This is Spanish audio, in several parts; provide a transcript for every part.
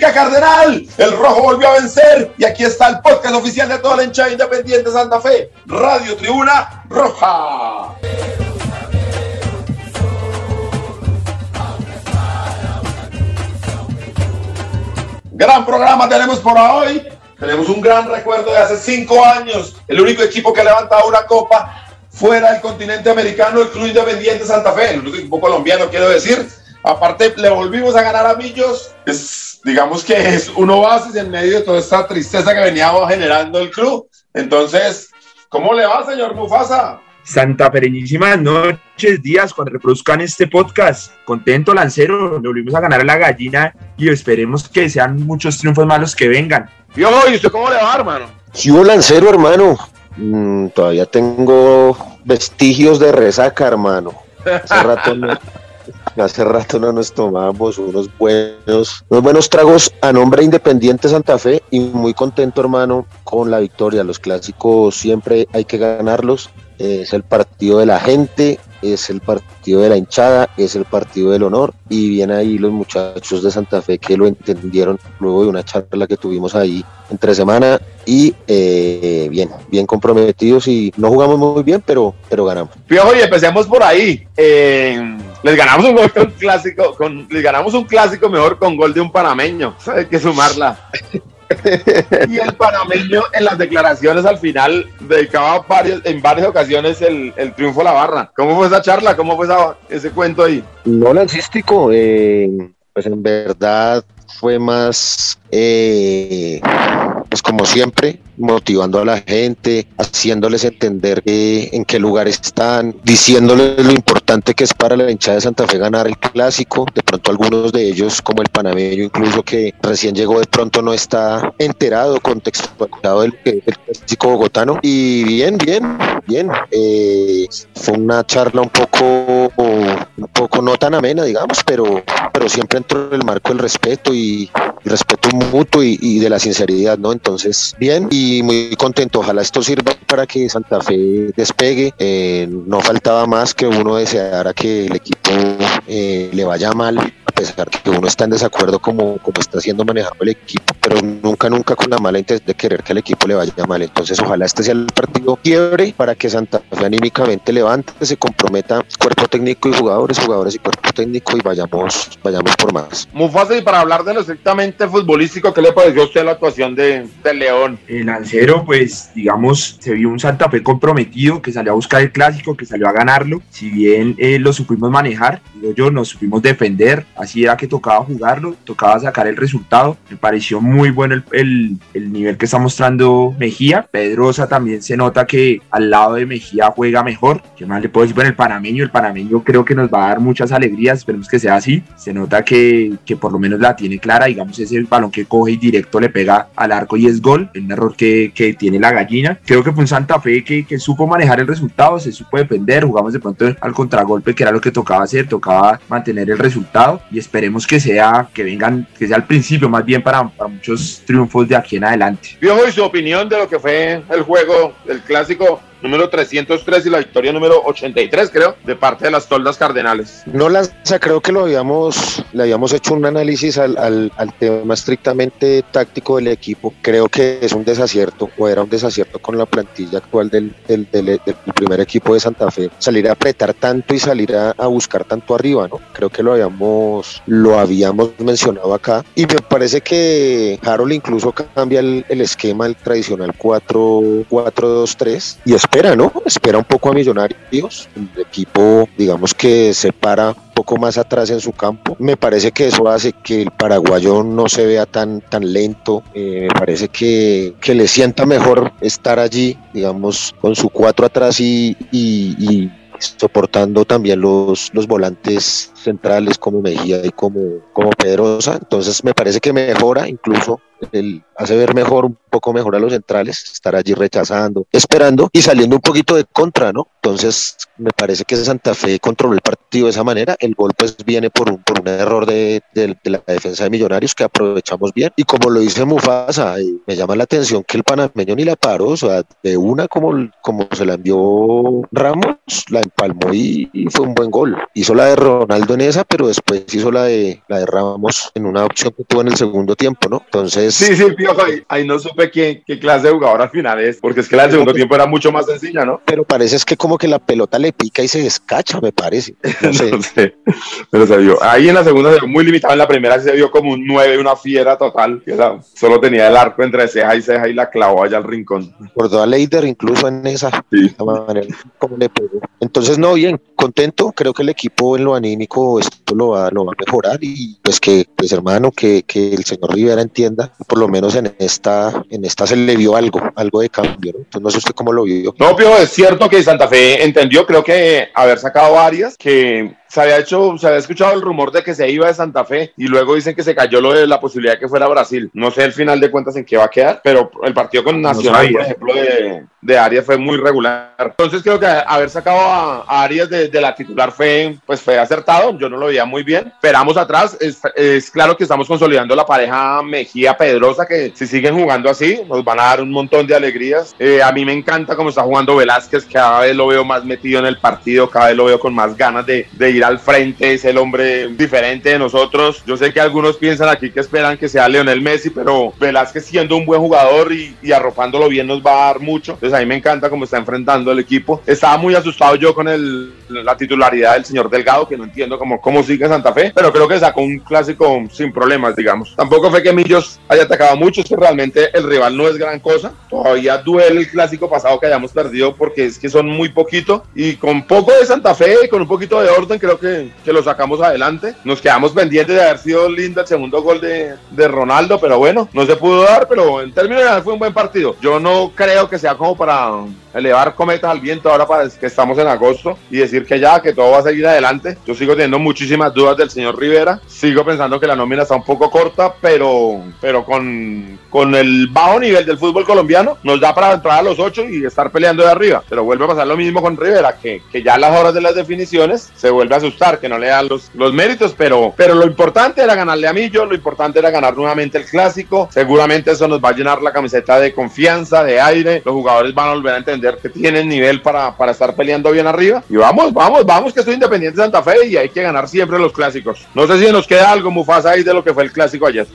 Cardenal. El rojo volvió a vencer y aquí está el podcast oficial de toda la hinchada independiente Santa Fe, Radio Tribuna Roja. Gran programa tenemos por hoy. Tenemos un gran recuerdo de hace cinco años. El único equipo que levantaba una copa fuera del continente americano, el Club Independiente Santa Fe. El único equipo colombiano, quiero decir. Aparte, le volvimos a ganar a Millos. Es, digamos que es un oasis en medio de toda esta tristeza que veníamos generando el club. Entonces, ¿cómo le va, señor Mufasa? Santa Pereñísimas noches, días, cuando reproduzcan este podcast. Contento, Lancero, le volvimos a ganar a la gallina y esperemos que sean muchos triunfos malos que vengan. Viejo, ¿y usted cómo le va, hermano? Sí, lancero, hermano. Mm, todavía tengo vestigios de resaca, hermano. Hace rato no, hace rato no nos tomamos unos buenos, unos buenos tragos a nombre de Independiente Santa Fe y muy contento, hermano, con la victoria. Los clásicos siempre hay que ganarlos. Es el partido de la gente, es el partido de la hinchada, es el partido del honor y bien ahí los muchachos de Santa Fe que lo entendieron luego de una charla que tuvimos ahí entre semana y eh, bien, bien comprometidos y no jugamos muy bien, pero, pero ganamos. Viejo, y empecemos por ahí. Les ganamos un gol con clásico, con, les ganamos un clásico mejor con gol de un panameño. Hay que sumarla. y el panameño en las declaraciones al final dedicaba varios, en varias ocasiones el, el, triunfo a la barra. ¿Cómo fue esa charla? ¿Cómo fue esa, ese cuento ahí? No lancístico, eh, pues en verdad fue más, eh, pues como siempre, motivando a la gente, haciéndoles entender que, en qué lugar están, diciéndoles lo importante que es para la hinchada de Santa Fe ganar el clásico. De pronto algunos de ellos, como el panameño incluso que recién llegó, de pronto no está enterado, contextualizado del, del clásico bogotano. Y bien, bien, bien. Eh, fue una charla un poco, un poco no tan amena, digamos, pero, pero siempre entró en el marco del respeto y, y respeto mutuo y, de la sinceridad, ¿no? Entonces, bien y muy contento. Ojalá esto sirva para que Santa Fe despegue. Eh, no faltaba más que uno deseara que el equipo eh, le vaya mal, pesar que uno está en desacuerdo como, como está siendo manejado el equipo, pero nunca, nunca con la mala intención de querer que el equipo le vaya mal. Entonces, ojalá este sea el partido quiebre para que Santa Fe anímicamente levante, se comprometa cuerpo técnico y jugadores, jugadores y cuerpo técnico y vayamos, vayamos por más. Muy fácil para hablar de lo estrictamente futbolístico, ¿qué le pareció a usted la actuación de, de León? El Lancero, pues, digamos, se vio un Santa Fe comprometido que salió a buscar el clásico, que salió a ganarlo. Si bien eh, lo supimos manejar, yo nos supimos defender, así era que tocaba jugarlo, tocaba sacar el resultado. Me pareció muy bueno el, el, el nivel que está mostrando Mejía. Pedrosa también se nota que al lado de Mejía juega mejor. ¿Qué más le puedo decir? Bueno, el panameño, el panameño creo que nos va a dar muchas alegrías, esperemos que sea así. Se nota que, que por lo menos la tiene clara, digamos, ese balón que coge y directo le pega al arco y es gol, un error que, que tiene la gallina. Creo que fue un Santa Fe que, que supo manejar el resultado, se supo defender, jugamos de pronto al contragolpe, que era lo que tocaba hacer, tocaba mantener el resultado y esperemos que sea, que vengan, que sea el principio más bien para, para muchos triunfos de aquí en adelante. Viejo, y su opinión de lo que fue el juego, el clásico número 303 y la victoria número 83, creo, de parte de las toldas cardenales. No, Lanza, creo que lo habíamos, le habíamos hecho un análisis al, al, al, tema estrictamente táctico del equipo. Creo que es un desacierto, o era un desacierto con la plantilla actual del, del, primer equipo de Santa Fe. Salir a apretar tanto y salir a, buscar tanto arriba, ¿no? Creo que lo habíamos, lo habíamos mencionado acá. Y me parece que Harold incluso cambia el, el esquema, el tradicional 4-2-3, y es espera, ¿no? Espera un poco a Millonarios. El equipo, digamos que se para un poco más atrás en su campo. Me parece que eso hace que el paraguayo no se vea tan, tan lento. Eh, me parece que, que, le sienta mejor estar allí, digamos, con su cuatro atrás y, y, y soportando también los, los volantes centrales como Mejía y como, como Pedrosa. Entonces me parece que mejora incluso hace ver mejor, un poco mejor a los centrales, estar allí rechazando, esperando y saliendo un poquito de contra, ¿no? Entonces, me parece que Santa Fe controló el partido de esa manera. El gol, pues, viene por un, por un error de, de, la defensa de Millonarios que aprovechamos bien. Y como lo dice Mufasa, me llama la atención que el panameño ni la paró, o sea, de una como, como se la envió Ramos, la empalmó y, fue un buen gol. Hizo la de Ronaldo en esa, pero después hizo la de, la de Ramos en una opción que tuvo en el segundo tiempo, ¿no? Entonces, Sí, sí, piojo, ahí, ahí, no supe qué, qué, clase de jugador al final es, porque es que la del segundo tiempo era mucho más sencilla, ¿no? Pero parece es que como que la pelota le pica y se descacha, me parece. No sé. no sé. Pero se vio. Ahí en la segunda se vio muy limitado, en la primera se vio como un 9, una fiera total, que era, solo tenía el arco entre ceja y ceja y la clavó allá al rincón. Recordó a Leider incluso en esa sí. manera, como le pegó. Entonces, no, bien, contento, creo que el equipo en lo anímico esto lo va, lo va a mejorar y pues que, pues hermano, que, que el señor Rivera entienda por lo menos en esta, en esta se le vio algo, algo de cambio, ¿no? Entonces no sé usted cómo lo vio. No, pero es cierto que Santa Fe entendió, creo que haber sacado varias, que se había hecho, se había escuchado el rumor de que se iba de Santa Fe y luego dicen que se cayó lo de la posibilidad de que fuera Brasil. No sé el final de cuentas en qué va a quedar, pero el partido con Nacional, no por ejemplo, de, de, Arias fue muy regular. Entonces creo que haber sacado a, a Arias de, de, la titular fue, pues fue acertado. Yo no lo veía muy bien. Esperamos atrás. Es, es claro que estamos consolidando la pareja Mejía-Pedrosa, que si siguen jugando así, nos van a dar un montón de alegrías. Eh, a mí me encanta cómo está jugando Velázquez, cada vez lo veo más metido en el partido, cada vez lo veo con más ganas de, de ir al frente, es el hombre diferente de nosotros. Yo sé que algunos piensan aquí que esperan que sea Leonel Messi, pero Velázquez siendo un buen jugador y, arropándolo bien nos va a dar mucho. Entonces a mí me encanta cómo está enfrentando el equipo. Estaba muy asustado yo con el, la titularidad del señor Delgado, que no entiendo cómo, cómo sigue Santa Fe, pero creo que sacó un clásico sin problemas, digamos. Tampoco fue que Millos haya atacado mucho, es que realmente el rival no es gran cosa. Todavía duele el clásico pasado que hayamos perdido porque es que son muy poquito y con poco de Santa Fe y con un poquito de orden creo que, que lo sacamos adelante. Nos quedamos pendientes de haber sido linda el segundo gol de, de Ronaldo, pero bueno, no se pudo dar, pero en términos generales fue un buen partido. Yo no creo que sea como para elevar cometas al viento ahora para que estamos en agosto y decir que ya, que todo va a seguir adelante. Yo sigo teniendo muchísimas dudas del señor Rivera. Sigo pensando que la nómina está un poco corta, pero, pero con, con el bajo nivel del fútbol colombiano nos da para entrar a los ocho y estar peleando de arriba. Pero vuelve a pasar lo mismo con Rivera, que, que ya a las horas de las definiciones se vuelve a asustar, que no le dan los, los méritos, pero, pero lo importante era ganarle a Millo, lo importante era ganar nuevamente el clásico. Seguramente eso nos va a llenar la camiseta de confianza, de aire. Los jugadores van a volver a entender que tienen nivel para, para estar peleando bien arriba. Y vamos, vamos, vamos, que estoy independiente de Santa Fe y hay que ganar siempre los clásicos. No sé si nos queda algo, Mufasa, ahí de lo que fue el clásico ayer.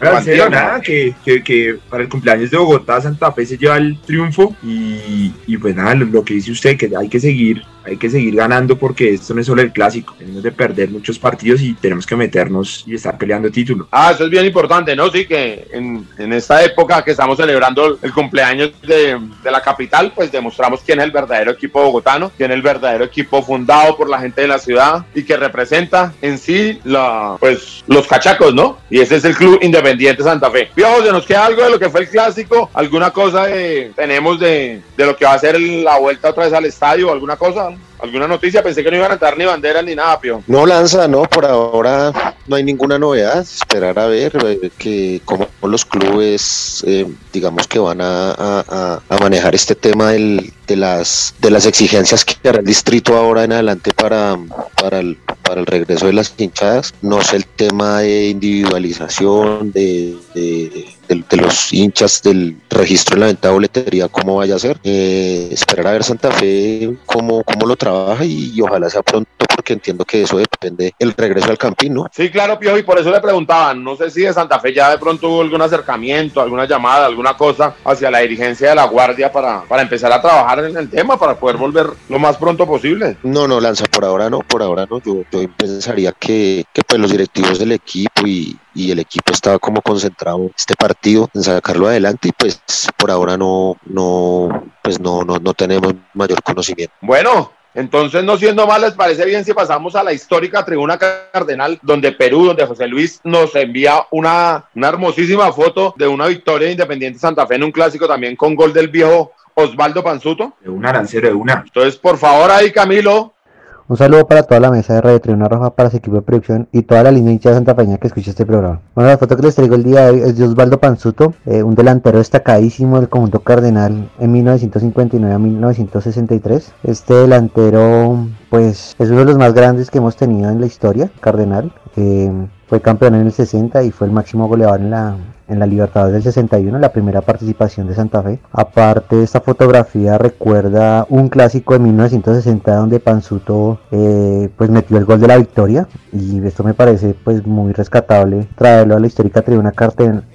Nada, que, que, que, para el cumpleaños de Bogotá, Santa Fe se lleva el triunfo y, y pues nada, lo, lo, que dice usted, que hay que seguir, hay que seguir ganando porque esto no es solo el clásico, tenemos de perder muchos partidos y tenemos que meternos y estar peleando título. Ah, eso es bien importante, ¿no? Sí, que en, en esta época que estamos celebrando el cumpleaños de, de la capital, pues demostramos quién es el verdadero equipo bogotano, quién es el verdadero equipo fundado por la gente de la ciudad y que representa en sí la, pues, los cachacos, ¿no? Y ese es el Club Independiente Santa Fe. Piojo, ¿se nos queda algo de lo que fue el clásico? ¿Alguna cosa de, tenemos de, de lo que va a ser la vuelta otra vez al estadio? ¿Alguna cosa? ¿Alguna noticia? Pensé que no iban a entrar ni banderas ni nada, Pio. No lanza, no, por ahora no hay ninguna novedad. Esperar a ver que como los clubes, eh, digamos que van a, a, a, manejar este tema del, de, las, de las exigencias que hará el distrito ahora en adelante para, para, el, para el regreso de las hinchadas. No sé el tema de individualización, de, de, de, de los hinchas, del registro en la venta de boletería, cómo vaya a ser. Eh, esperar a ver Santa Fe cómo, cómo lo trabaja y, y, ojalá sea pronto porque entiendo que eso depende el regreso al Campín, ¿no? Sí, claro, Piojo, y por eso le preguntaban, no sé si de Santa Fe ya de pronto hubo algún acercamiento, alguna llamada, alguna cosa hacia la dirigencia de la Guardia para, para empezar a trabajar en el tema, para poder volver lo más pronto posible. No, no, Lanza, por ahora no, por ahora no, yo, yo pensaría que, que pues los directivos del equipo y, y el equipo estaba como concentrado en este partido, en sacarlo adelante y pues por ahora no, no, pues no, no, no tenemos mayor conocimiento. Bueno, entonces, no siendo mal, ¿les parece bien si pasamos a la histórica tribuna cardenal, donde Perú, donde José Luis nos envía una, una hermosísima foto de una victoria de Independiente Santa Fe en un clásico también con gol del viejo Osvaldo Panzuto? De una, arancero, de una. Entonces, por favor, ahí Camilo, un saludo para toda la mesa de Radio Tribuna Roja, para su equipo de producción y toda la línea hincha de Santa Peña que escucha este programa. Bueno, la foto que les traigo el día de hoy es de Osvaldo Panzuto, eh, un delantero destacadísimo del conjunto Cardenal en 1959 a 1963. Este delantero, pues, es uno de los más grandes que hemos tenido en la historia, Cardenal. Eh, fue campeón en el 60 y fue el máximo goleador en la, en la Libertadores del 61, la primera participación de Santa Fe. Aparte, esta fotografía recuerda un clásico de 1960 donde Panzuto eh, pues metió el gol de la victoria y esto me parece pues muy rescatable traerlo a la histórica tribuna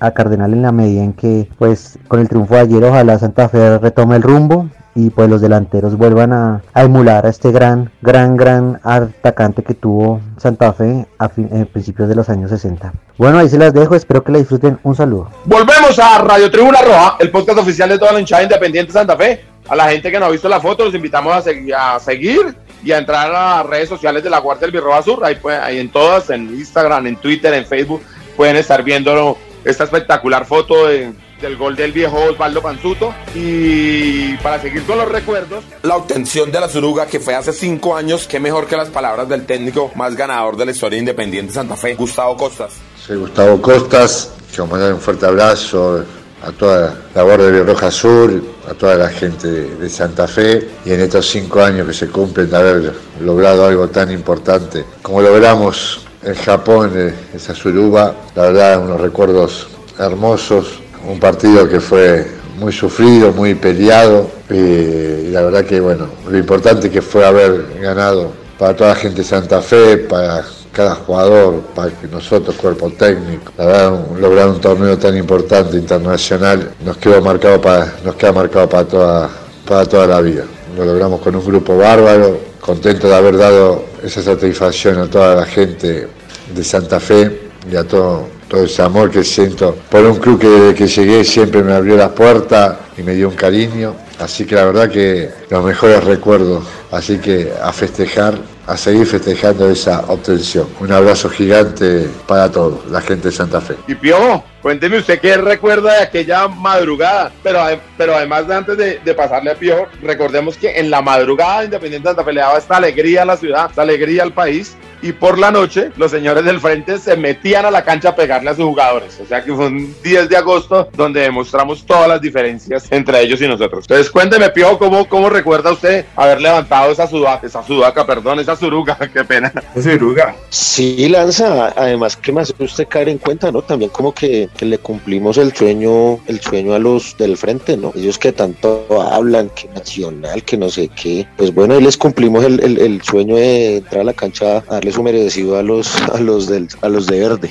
a Cardenal en la medida en que pues con el triunfo de ayer ojalá Santa Fe retome el rumbo y pues los delanteros vuelvan a, emular a este gran, gran, gran atacante que tuvo Santa Fe a principios de los años 60. Bueno, ahí se las dejo, espero que la disfruten. Un saludo. Volvemos a Radio Tribuna Roja, el podcast oficial de toda la hinchada independiente Santa Fe. A la gente que no ha visto la foto, los invitamos a, a seguir y a entrar a redes sociales de la Guardia del Birroba Sur. Ahí, pues, ahí en todas, en Instagram, en Twitter, en Facebook, pueden estar viendo esta espectacular foto de del gol del viejo Osvaldo Panzuto. Y para seguir con los recuerdos, la obtención de la Suruga que fue hace cinco años, qué mejor que las palabras del técnico más ganador de la historia independiente Santa Fe, Gustavo Costas. Soy Gustavo Costas, quiero mandar un fuerte abrazo a toda la Guardia de Roja Sur, a toda la gente de Santa Fe y en estos cinco años que se cumplen de haber logrado algo tan importante como logramos en Japón, eh, esa Suruba, la verdad unos recuerdos hermosos, un partido que fue muy sufrido, muy peleado y, la verdad que bueno, lo importante que fue haber ganado para toda la gente de Santa Fe, para cada jugador, para nosotros, cuerpo técnico, la verdad, lograr un torneo tan importante internacional nos quedó marcado para, nos queda marcado para toda, para toda la vida. Lo logramos con un grupo bárbaro, contento de haber dado esa satisfacción a toda la gente de Santa Fe y a todo todo ese amor que siento por un club que desde que llegué siempre me abrió las puertas y me dio un cariño. Así que la verdad que los mejores recuerdos. Así que a festejar, a seguir festejando esa obtención. Un abrazo gigante para todos, la gente de Santa Fe. Y Pio, cuénteme usted qué recuerda de aquella madrugada. Pero, pero además de antes de, pasarle a Pio, recordemos que en la madrugada Independiente Santa Fe le daba esta alegría a la ciudad, esta alegría al país y por la noche los señores del frente se metían a la cancha a pegarle a sus jugadores. O sea que fue un 10 de agosto donde demostramos todas las diferencias entre ellos y nosotros. Entonces cuénteme, Pio, ¿cómo, cómo recuerda usted haber levantado esa sudaca, esa sudaca, perdón, esa suruga, qué pena. Suruga. Sí, Lanza, además que más usted caer en cuenta, ¿no? También como que, le cumplimos el sueño, el sueño a los del frente, ¿no? Ellos que tanto hablan, que nacional, que no sé qué. Pues bueno, ahí les cumplimos el, el, el sueño de entrar a la cancha a darles merecido a los, a los, del, a los de verde.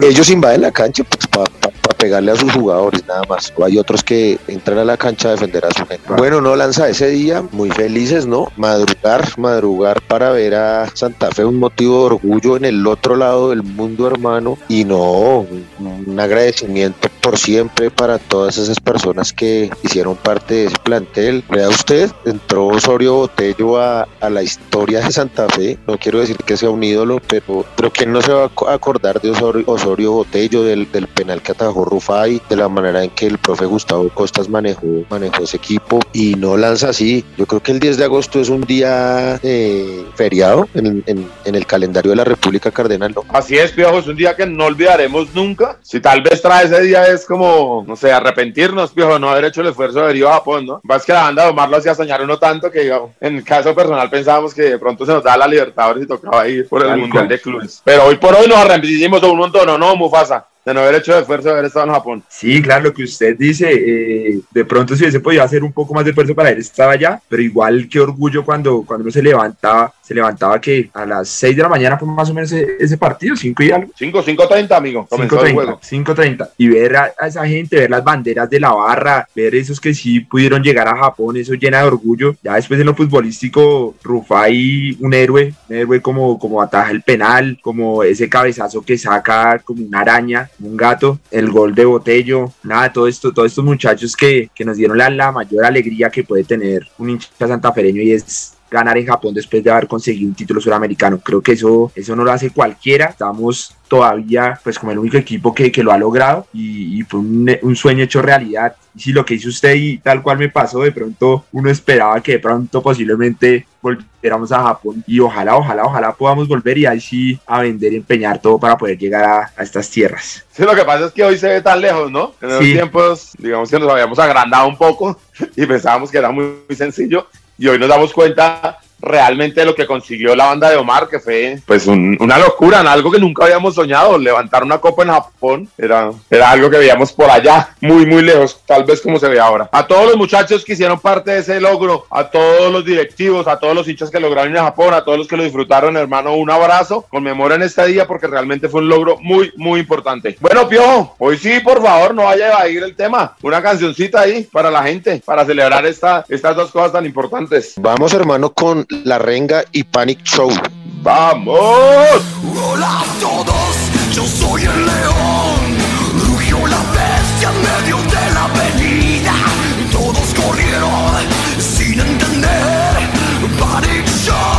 Ellos invaden la cancha pues, para pegarle a sus jugadores nada más. O hay otros que entran a la cancha a defender a su gente. Bueno, no lanza ese día, muy felices, ¿no? Madrugar, madrugar para ver a Santa Fe un motivo de orgullo en el otro lado del mundo, hermano. Y no, un agradecimiento por siempre para todas esas personas que hicieron parte de ese plantel. Vea usted, entró Osorio Botello a, a la historia de Santa Fe. No quiero decir que sea un ídolo, pero, pero ¿quién no se va a acordar de Osorio, Osorio Botello, del, del penal que atajó Rufai, de la manera en que el profe Gustavo Costas manejó, manejó ese equipo y no lanza así. Yo creo que el 10 de agosto es un día eh, feriado en, en, el calendario de la República Cardenal. ¿no? Así es, Piojo, es un día que no olvidaremos nunca. Si tal vez trae ese día es como, no sé, arrepentirnos, Piojo, no haber hecho el esfuerzo de ir a Japón, ¿no? Vas que la banda de Omar lo hacía soñar uno tanto que en el caso personal pensábamos que de pronto se nos da la Libertadores y tocaba ir por el Mundial de Clubes. Pero hoy por hoy nos arrepentimos un montón, ¿no, Mufasa? De no haber hecho esfuerzo de haber estado en Japón. Sí, claro, lo que usted dice, eh, de pronto si hubiese podido hacer un poco más de esfuerzo para él estaba allá, pero igual qué orgullo cuando, cuando uno se levantaba, se levantaba que a las 6 de la mañana fue más o menos ese, partido, 5 y algo. 5, 5.30 amigo, comenzó 5, el juego. 5.30, y ver a, esa gente, ver las banderas de la barra, ver esos que sí pudieron llegar a Japón, eso llena de orgullo. Ya después en lo futbolístico, Rufai, un héroe, un héroe como, como ataja el penal, como ese cabezazo que saca como una araña un gato, el gol de Botello, nada, todo esto, todos estos muchachos que, que nos dieron la, la mayor alegría que puede tener un hincha santafereño y es ganar en Japón después de haber conseguido un título suramericano. Creo que eso, eso no lo hace cualquiera. Estamos todavía pues como el único equipo que, que lo ha logrado y, y fue un, un, sueño hecho realidad. Y si lo que hizo usted y tal cual me pasó, de pronto uno esperaba que de pronto posiblemente volviéramos a Japón y ojalá, ojalá, ojalá podamos volver y ahí sí a vender y empeñar todo para poder llegar a, a estas tierras. Sí, lo que pasa es que hoy se ve tan lejos, ¿no? En los sí. tiempos, digamos que nos habíamos agrandado un poco y pensábamos que era muy, muy sencillo y hoy nos damos cuenta realmente lo que consiguió la banda de Omar, que fue pues un, una locura, algo que nunca habíamos soñado, levantar una copa en Japón, era, era algo que veíamos por allá, muy, muy lejos, tal vez como se ve ahora. A todos los muchachos que hicieron parte de ese logro, a todos los directivos, a todos los hinchas que lograron ir a Japón, a todos los que lo disfrutaron, hermano, un abrazo, conmemoren este día porque realmente fue un logro muy, muy importante. Bueno, Pio, hoy sí, por favor, no vaya a ir el tema, una cancioncita ahí para la gente, para celebrar esta, estas dos cosas tan importantes. Vamos, hermano, con la Renga y Panic Show. ¡Vamos! Hola a todos, yo soy el león. Rugió la bestia en medio de la avenida. Todos corrieron sin entender. Panic Show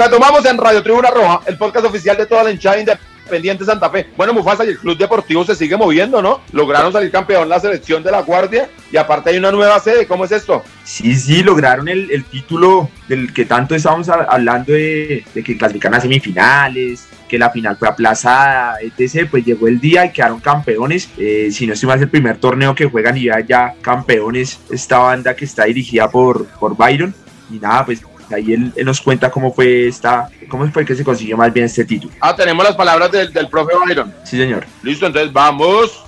Retomamos en Radio Tribuna Roja, el podcast oficial de toda la hinchada independiente Santa Fe. Bueno, Mufasa y el Club Deportivo se sigue moviendo, ¿no? Lograron salir campeón la selección de la Guardia y aparte hay una nueva sede. ¿Cómo es esto? Sí, sí, lograron el, el título del que tanto estábamos hablando de, que clasifican a semifinales, que la final fue aplazada, etc. Pues llegó el día y quedaron campeones. Eh, si no estoy mal, es el primer torneo que juegan y ya, ya campeones esta banda que está dirigida por, por Byron. Y nada, pues ahí él, él, nos cuenta cómo fue esta, cómo fue que se consiguió más bien este título. Ah, tenemos las palabras del, del profe Byron. Sí, señor. Listo, entonces vamos.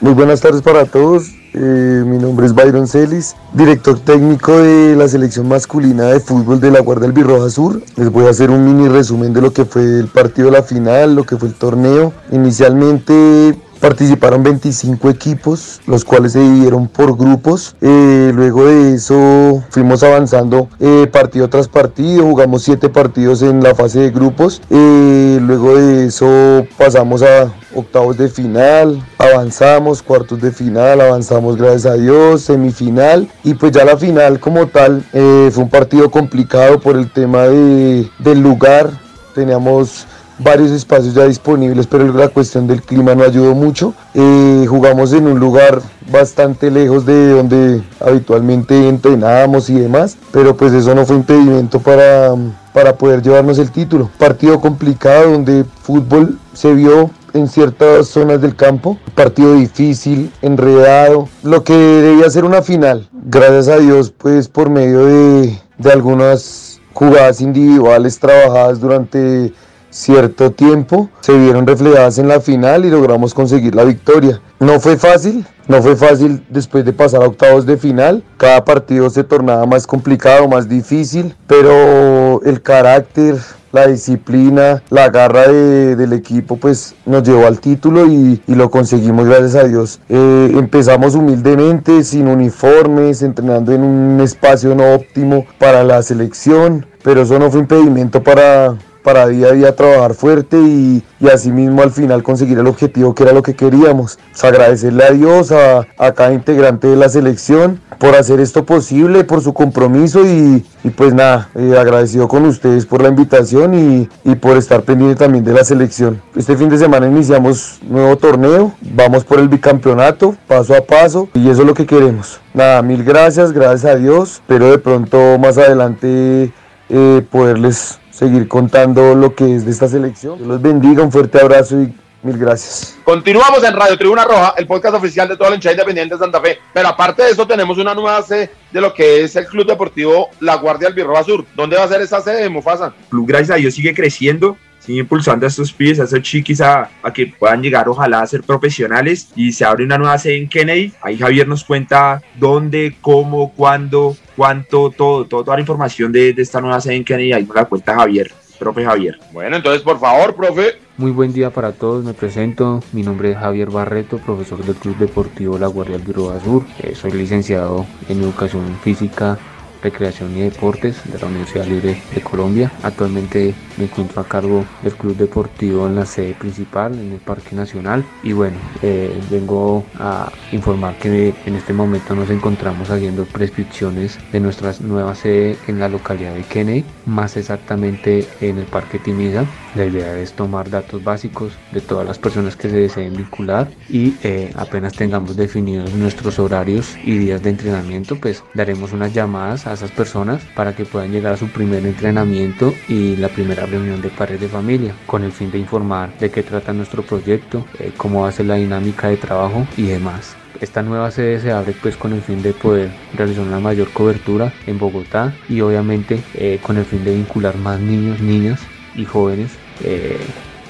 Muy buenas tardes para todos. Eh, mi nombre es Byron Celis, director técnico de la selección masculina de fútbol de la Guardia del Birroja Sur. Les voy a hacer un mini resumen de lo que fue el partido de la final, lo que fue el torneo. Inicialmente Participaron 25 equipos, los cuales se dividieron por grupos. Eh, luego de eso fuimos avanzando eh, partido tras partido, jugamos 7 partidos en la fase de grupos. Eh, luego de eso pasamos a octavos de final, avanzamos, cuartos de final, avanzamos gracias a Dios, semifinal y pues ya la final como tal fue un partido complicado por el tema de, del lugar. Teníamos varios espacios ya disponibles, pero la cuestión del clima no ayudó mucho. Eh, jugamos en un lugar bastante lejos de donde habitualmente entrenábamos y demás, pero pues eso no fue impedimento para, para poder llevarnos el título. Partido complicado donde fútbol se vio en ciertas zonas del campo, partido difícil, enredado, lo que debía ser una final. Gracias a Dios, pues por medio de, de algunas jugadas individuales trabajadas durante cierto tiempo se vieron reflejadas en la final y logramos conseguir la victoria. No fue fácil, no fue fácil después de pasar a octavos de final. Cada partido se tornaba más complicado, más difícil, pero el carácter, la disciplina, la garra de, del equipo pues nos llevó al título y, y lo conseguimos gracias a Dios. Eh, empezamos humildemente, sin uniformes, entrenando en un espacio no óptimo para la selección, pero eso no fue impedimento para para día a día trabajar fuerte y, y asimismo al final conseguir el objetivo que era lo que queríamos. Pues agradecerle a Dios, a, cada integrante de la selección por hacer esto posible, por su compromiso y, y pues nada, eh, agradecido con ustedes por la invitación y, y por estar pendiente también de la selección. Este fin de semana iniciamos nuevo torneo, vamos por el bicampeonato, paso a paso y eso es lo que queremos. Nada, mil gracias, gracias a Dios, pero de pronto más adelante eh, poderles seguir contando lo que es de esta selección. Dios los bendiga, un fuerte abrazo y mil gracias. Continuamos en Radio Tribuna Roja, el podcast oficial de toda la hinchada independiente de Santa Fe. Pero aparte de eso, tenemos una nueva sede de lo que es el Club Deportivo La Guardia Albirroja Sur. ¿Dónde va a ser esa sede, Mufasa? El club, gracias a Dios, sigue creciendo, impulsando a estos pibes, a estos chiquis a, a que puedan llegar, ojalá, a ser profesionales. Y se abre una nueva sede en Kennedy. Ahí Javier nos cuenta dónde, cómo, cuándo, cuánto, todo, todo toda la información de, de esta nueva sede en Kennedy. Ahí nos la cuenta Javier, profe Javier. Bueno, entonces, por favor, profe. Muy buen día para todos, me presento, mi nombre es Javier Barreto, profesor del Club Deportivo La Guardia Albirroja Sur, Eh, soy licenciado en Educación Física, Recreación y Deportes de la Universidad Libre de Colombia. Actualmente me encuentro a cargo del Club Deportivo en la sede principal, en el Parque Nacional. Y bueno, eh, vengo a informar que en este momento nos encontramos haciendo prescripciones de nuestra nueva sede en la localidad de Kennedy, más exactamente en el Parque Timiza. La idea es tomar datos básicos de todas las personas que se deseen vincular y eh, apenas tengamos definidos nuestros horarios y días de entrenamiento, pues daremos unas llamadas a esas personas para que puedan llegar a su primer entrenamiento y la primera reunión de padres de familia con el fin de informar de qué trata nuestro proyecto, eh, cómo va a ser la dinámica de trabajo y demás. Esta nueva sede se abre pues con el fin de poder realizar una mayor cobertura en Bogotá y obviamente eh, con el fin de vincular más niños, niñas y jóvenes eh,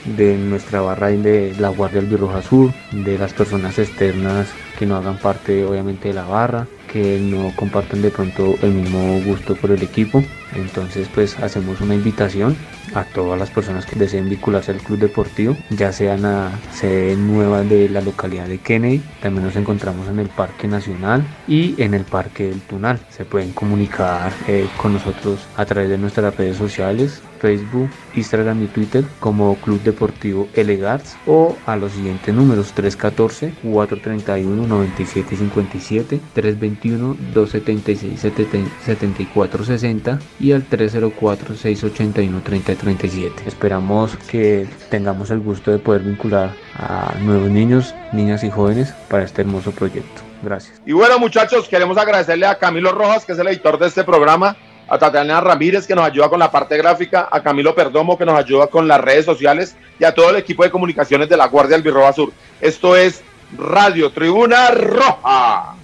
de nuestra barra de la Guardia Albirroja Sur, de las personas externas que no hagan parte obviamente de la barra, que no compartan de pronto el mismo gusto por el equipo. Entonces pues hacemos una invitación a todas las personas que deseen vincularse al club deportivo, ya sean a sede nueva de la localidad de Kennedy, también nos encontramos en el Parque Nacional y en el Parque del Tunal. Se pueden comunicar eh, con nosotros a través de nuestras redes sociales, Facebook, Instagram y Twitter como Club Deportivo Elegars o a los siguientes números 314 431 9757 321 276 7460 y al 304 681 3037 esperamos que tengamos el gusto de poder vincular a nuevos niños niñas y jóvenes para este hermoso proyecto gracias Y bueno, muchachos, queremos agradecerle a Camilo Rojas, que es el editor de este programa, a Tatiana Ramírez, que nos ayuda con la parte gráfica, a Camilo Perdomo, que nos ayuda con las redes sociales, y a todo el equipo de comunicaciones de la Guardia Albirroba Sur. Esto es Radio Tribuna Roja.